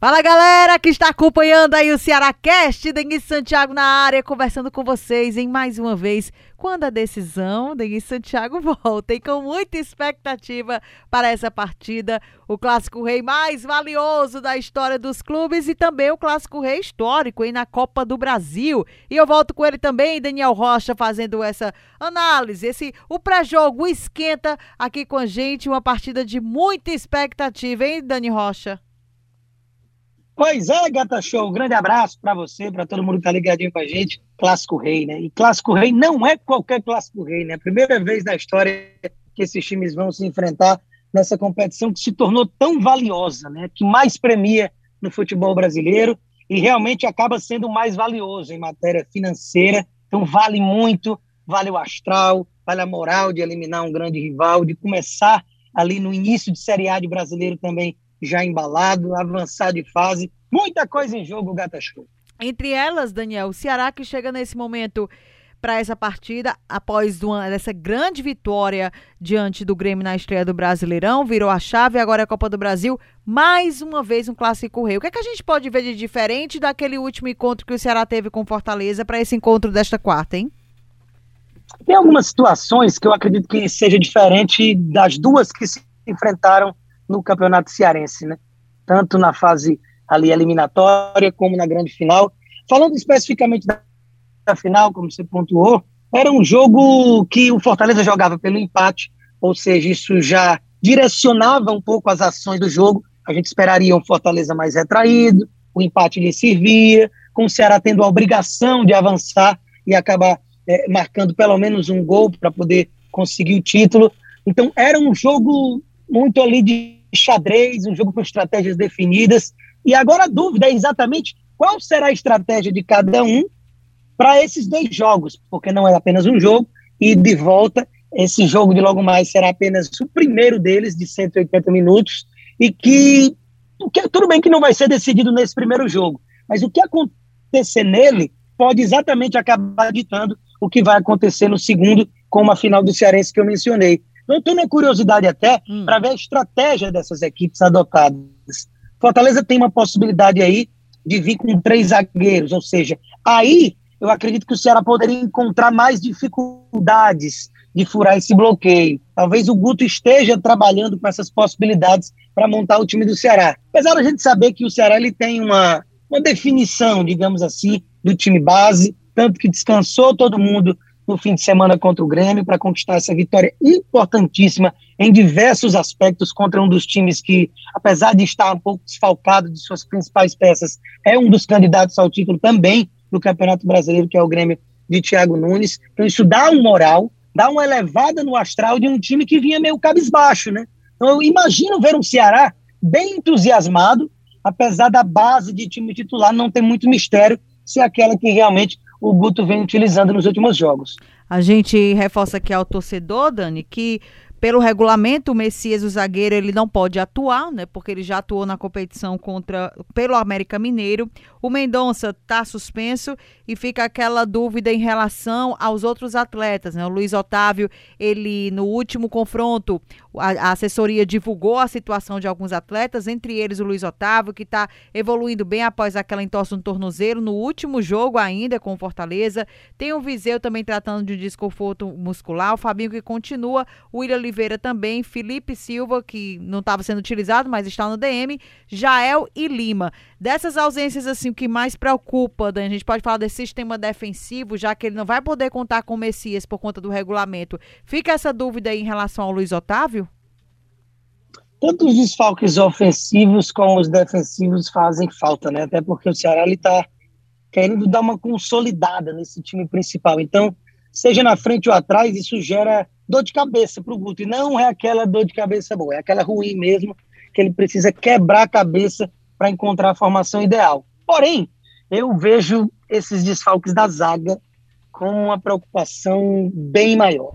Fala galera que está acompanhando aí o Ceará Cast, Denise Santiago na área, conversando com vocês em mais uma vez. Quando a decisão, Denise Santiago volta e com muita expectativa para essa partida, o Clássico Rei mais valioso da história dos clubes e também o Clássico Rei histórico aí na Copa do Brasil. E eu volto com ele também, Daniel Rocha, fazendo essa análise, esse o pré-jogo esquenta aqui com a gente, uma partida de muita expectativa, hein, Dani Rocha? Pois é, Gata Show, um grande abraço para você, para todo mundo que tá ligadinho com a gente. Clássico Rei, né? E Clássico Rei não é qualquer Clássico Rei, né? Primeira vez na história que esses times vão se enfrentar nessa competição que se tornou tão valiosa, né? Que mais premia no futebol brasileiro e realmente acaba sendo mais valioso em matéria financeira. Então vale muito, vale o astral, vale a moral de eliminar um grande rival, de começar ali no início de Série A de brasileiro também já embalado, avançar de fase. Muita coisa em jogo, Gata Show. Entre elas, Daniel, o Ceará que chega nesse momento para essa partida, após uma, essa grande vitória diante do Grêmio na estreia do Brasileirão, virou a chave, agora é a Copa do Brasil, mais uma vez um clássico rei. O que, é que a gente pode ver de diferente daquele último encontro que o Ceará teve com Fortaleza para esse encontro desta quarta, hein? Tem algumas situações que eu acredito que seja diferente das duas que se enfrentaram no Campeonato Cearense, né? Tanto na fase ali eliminatória como na grande final. Falando especificamente da, final, como você pontuou, era um jogo que o Fortaleza jogava pelo empate, ou seja, isso já direcionava um pouco as ações do jogo. A gente esperaria um Fortaleza mais retraído, o empate lhe servia, com o Ceará tendo a obrigação de avançar e acabar é, marcando pelo menos um gol para poder conseguir o título. Então era um jogo muito ali de xadrez, um jogo com estratégias definidas. E agora a dúvida é exatamente qual será a estratégia de cada um para esses dois jogos, porque não é apenas um jogo, e de volta, esse jogo de logo mais será apenas o primeiro deles, de 180 minutos, e que, que tudo bem que não vai ser decidido nesse primeiro jogo, mas o que acontecer nele pode exatamente acabar ditando o que vai acontecer no segundo, com a final do Cearense que eu mencionei. Então, tenho uma curiosidade até hum. para ver a estratégia dessas equipes adotadas. Fortaleza tem uma possibilidade aí de vir com três zagueiros, ou seja, aí eu acredito que o Ceará poderia encontrar mais dificuldades de furar esse bloqueio. Talvez o Guto esteja trabalhando com essas possibilidades para montar o time do Ceará. Apesar da gente saber que o Ceará ele tem uma, uma definição, digamos assim, do time base, tanto que descansou todo mundo no fim de semana contra o Grêmio para conquistar essa vitória importantíssima em diversos aspectos contra um dos times que, apesar de estar um pouco desfalcado de suas principais peças, é um dos candidatos ao título também do Campeonato Brasileiro, que é o Grêmio de Thiago Nunes. Então isso dá um moral, dá uma elevada no astral de um time que vinha meio cabisbaixo, né? Então eu imagino ver um Ceará bem entusiasmado, apesar da base de time titular não ter muito mistério, se é aquela que realmente o Guto vem utilizando nos últimos jogos. A gente reforça aqui ao torcedor, Dani, que pelo regulamento, o Messias, o zagueiro, ele não pode atuar, né? Porque ele já atuou na competição contra pelo América Mineiro. O Mendonça está suspenso e fica aquela dúvida em relação aos outros atletas, né? O Luiz Otávio, ele no último confronto, a, a assessoria divulgou a situação de alguns atletas, entre eles o Luiz Otávio, que está evoluindo bem após aquela entorse no tornozelo no último jogo ainda com o Fortaleza. Tem o Viseu também tratando de desconforto muscular, o Fabinho que continua, o William Oliveira também, Felipe Silva, que não estava sendo utilizado, mas está no DM, Jael e Lima. Dessas ausências, assim, o que mais preocupa, Dani, a gente pode falar desse sistema defensivo, já que ele não vai poder contar com o Messias por conta do regulamento. Fica essa dúvida aí em relação ao Luiz Otávio? Tanto os desfalques ofensivos como os defensivos fazem falta, né? Até porque o Ceará está querendo dar uma consolidada nesse time principal. Então, seja na frente ou atrás, isso gera dor de cabeça para o Guto. E não é aquela dor de cabeça boa, é aquela ruim mesmo, que ele precisa quebrar a cabeça para encontrar a formação ideal. Porém, eu vejo esses desfalques da zaga com uma preocupação bem maior.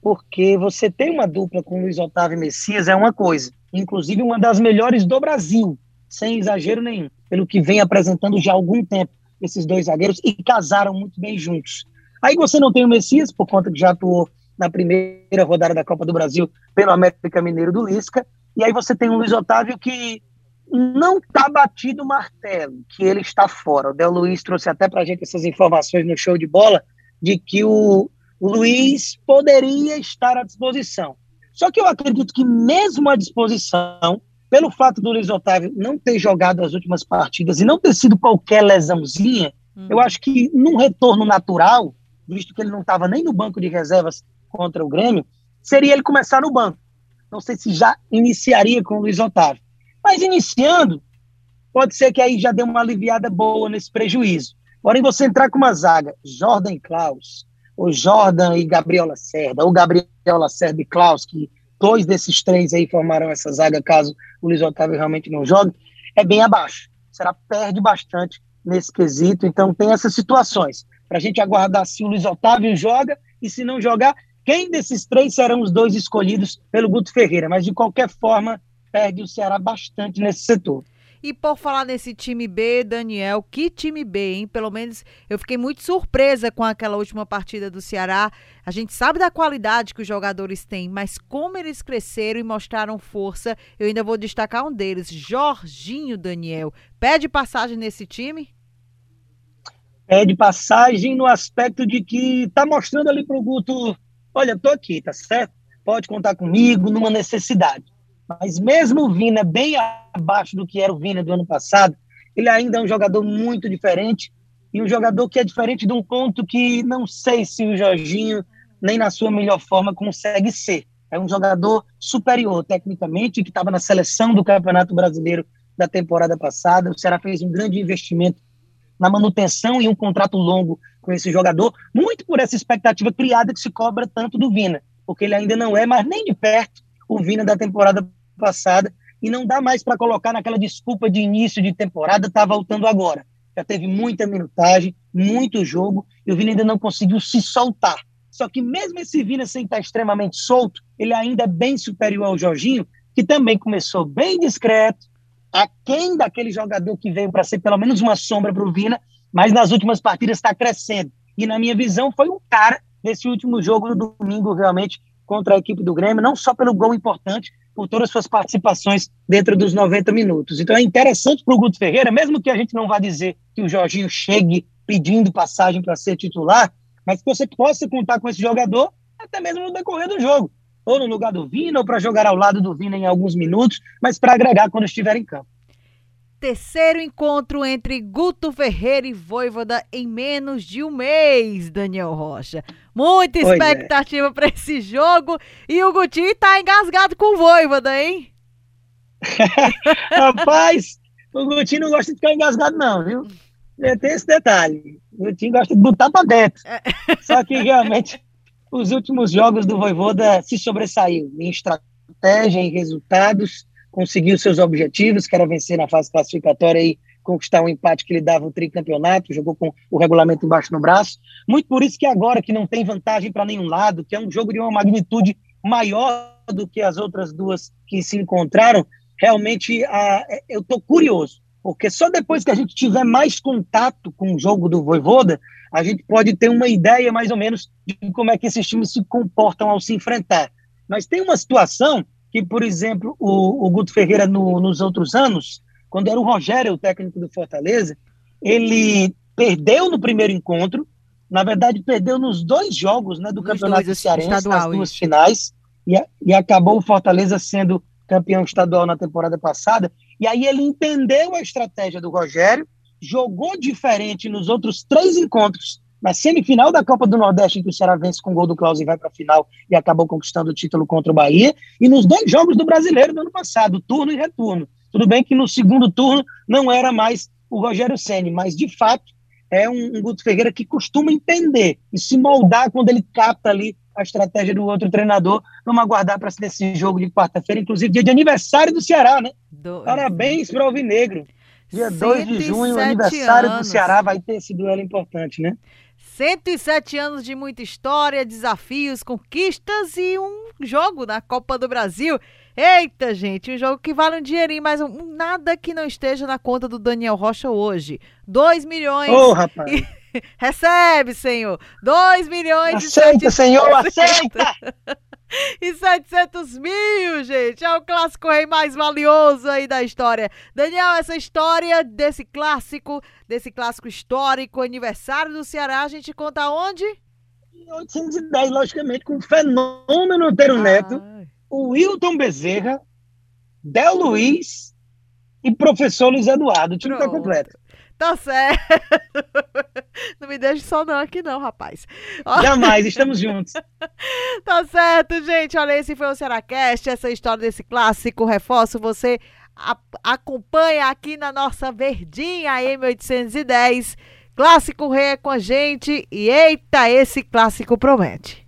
Porque você tem uma dupla com Luiz Otávio e Messias é uma coisa, inclusive uma das melhores do Brasil. sem exagero nenhum, pelo que vem apresentando já há algum tempo esses dois zagueiros e casaram muito bem juntos. Aí você não tem o Messias, por conta que já atuou na primeira rodada da Copa do Brasil pelo América Mineiro do Lisca, e aí você tem o Luiz Otávio que não está batido o martelo, que ele está fora. O Del Luiz trouxe até para a gente essas informações no show de bola, de que o, o Luiz poderia estar à disposição. Só que eu acredito que mesmo à disposição, pelo fato do Luiz Otávio não ter jogado as últimas partidas e não ter sido qualquer lesãozinha, hum. eu acho que num retorno natural, visto que ele não estava nem no banco de reservas contra o Grêmio, seria ele começar no banco. Não sei se já iniciaria com o Luiz Otávio. Mas iniciando, pode ser que aí já dê uma aliviada boa nesse prejuízo. Porém, você entrar com uma zaga, Jordan e Klaus, ou Jordan e Gabriel Lacerda, ou Gabriel Lacerda e Klaus, que dois desses três aí formaram essa zaga caso o Luiz Otávio realmente não jogue, é bem abaixo. Será perde bastante nesse quesito. Então tem essas situações. Para a gente aguardar se o Luiz Otávio joga e se não jogar, quem desses três serão os dois escolhidos pelo Guto Ferreira. Mas de qualquer forma, perde o Ceará bastante nesse setor. E por falar nesse time B, Daniel, que time B, hein? Pelo menos eu fiquei muito surpresa com aquela última partida do Ceará. A gente sabe da qualidade que os jogadores têm, mas como eles cresceram e mostraram força, eu ainda vou destacar um deles, Jorginho Daniel. Pede passagem nesse time? Pede passagem no aspecto de que tá mostrando ali pro Guto, olha, tô aqui, tá certo? Pode contar comigo numa necessidade. Mas mesmo o Vina bem abaixo do que era o Vina do ano passado, ele ainda é um jogador muito diferente e um jogador que é diferente de um ponto que não sei se o Jorginho, nem na sua melhor forma, consegue ser. É um jogador superior tecnicamente, que estava na seleção do Campeonato Brasileiro da temporada passada. O Ceará fez um grande investimento na manutenção e um contrato longo com esse jogador, muito por essa expectativa criada que se cobra tanto do Vina, porque ele ainda não é, mas nem de perto, o Vina da temporada passada e não dá mais para colocar naquela desculpa de início de temporada, tá voltando agora. Já teve muita minutagem, muito jogo, e o Vina ainda não conseguiu se soltar. Só que mesmo esse Vina sem estar extremamente solto, ele ainda é bem superior ao Jorginho, que também começou bem discreto, aquém daquele jogador que veio para ser pelo menos uma sombra para o Vina, mas nas últimas partidas está crescendo. E na minha visão foi um cara nesse último jogo no domingo realmente contra a equipe do Grêmio, não só pelo gol importante, por todas as suas participações dentro dos 90 minutos. Então é interessante para o Guto Ferreira, mesmo que a gente não vá dizer que o Jorginho chegue pedindo passagem para ser titular, mas que você possa contar com esse jogador até mesmo no decorrer do jogo, ou no lugar do Vina, ou para jogar ao lado do Vina em alguns minutos, mas para agregar quando estiver em campo terceiro encontro entre Guto Ferreira e Voivoda em menos de um mês, Daniel Rocha. Muita é. expectativa é. para esse jogo e o Gutinho tá engasgado com o Voivoda, hein? Rapaz, o Gutinho não gosta de ficar engasgado não, viu? Tem esse detalhe. O Gutinho gosta de botar para dentro. É. Só que realmente os últimos jogos do Voivoda se sobressaiu em estratégia, em resultados conseguiu seus objetivos, que era vencer na fase classificatória e conquistar um empate que lhe dava o tricampeonato, jogou com o regulamento embaixo no braço. Muito por isso que agora, que não tem vantagem para nenhum lado, que é um jogo de uma magnitude maior do que as outras duas que se encontraram, realmente a, eu estou curioso, porque só depois que a gente tiver mais contato com o jogo do Voivoda, a gente pode ter uma ideia mais ou menos de como é que esses times se comportam ao se enfrentar. Mas tem uma situação que, por exemplo, o, o Guto Ferreira, no, nos outros anos, quando era o Rogério, o técnico do Fortaleza, ele perdeu no primeiro encontro, na verdade, perdeu nos dois jogos né, do nos Campeonato dois, Cearense, estadual, nas duas isso. finais, e, e acabou o Fortaleza sendo campeão estadual na temporada passada. E aí ele entendeu a estratégia do Rogério, jogou diferente nos outros três encontros na semifinal da Copa do Nordeste, em que o Ceará vence com o gol do Klaus e vai para a final e acabou conquistando o título contra o Bahia, e nos dois jogos do Brasileiro do ano passado, turno e retorno. Tudo bem que no segundo turno não era mais o Rogério Ceni, mas de fato é um, um Guto Ferreira que costuma entender e se moldar quando ele capta ali a estratégia do outro treinador. Vamos aguardar para esse jogo de quarta-feira, inclusive dia de aniversário do Ceará, né? Do... Parabéns para o Alvinegro. Dia 2 de junho, aniversário anos. do Ceará, vai ter esse duelo importante, né? 107 anos de muita história, desafios, conquistas e um jogo na Copa do Brasil. Eita, gente, um jogo que vale um dinheirinho, mas um, nada que não esteja na conta do Daniel Rocha hoje. 2 milhões. Ô, oh, rapaz. E... Recebe, Senhor. 2 milhões aceita, e Senhor, aceita. e 700 mil, gente. É o clássico rei mais valioso aí da história. Daniel, essa história desse clássico, desse clássico histórico, aniversário do Ceará, a gente conta onde? 810, logicamente, com o fenômeno Antero Neto, o Wilton Bezerra, Del Luiz e professor Luiz Eduardo. O time está completo. Tá certo. Não me deixe só não aqui não, rapaz. Jamais, estamos juntos. tá certo, gente. Olha, esse foi o Cearacast, essa história desse clássico. Reforço, você acompanha aqui na nossa verdinha M810. Clássico Rei é com a gente e eita, esse clássico promete.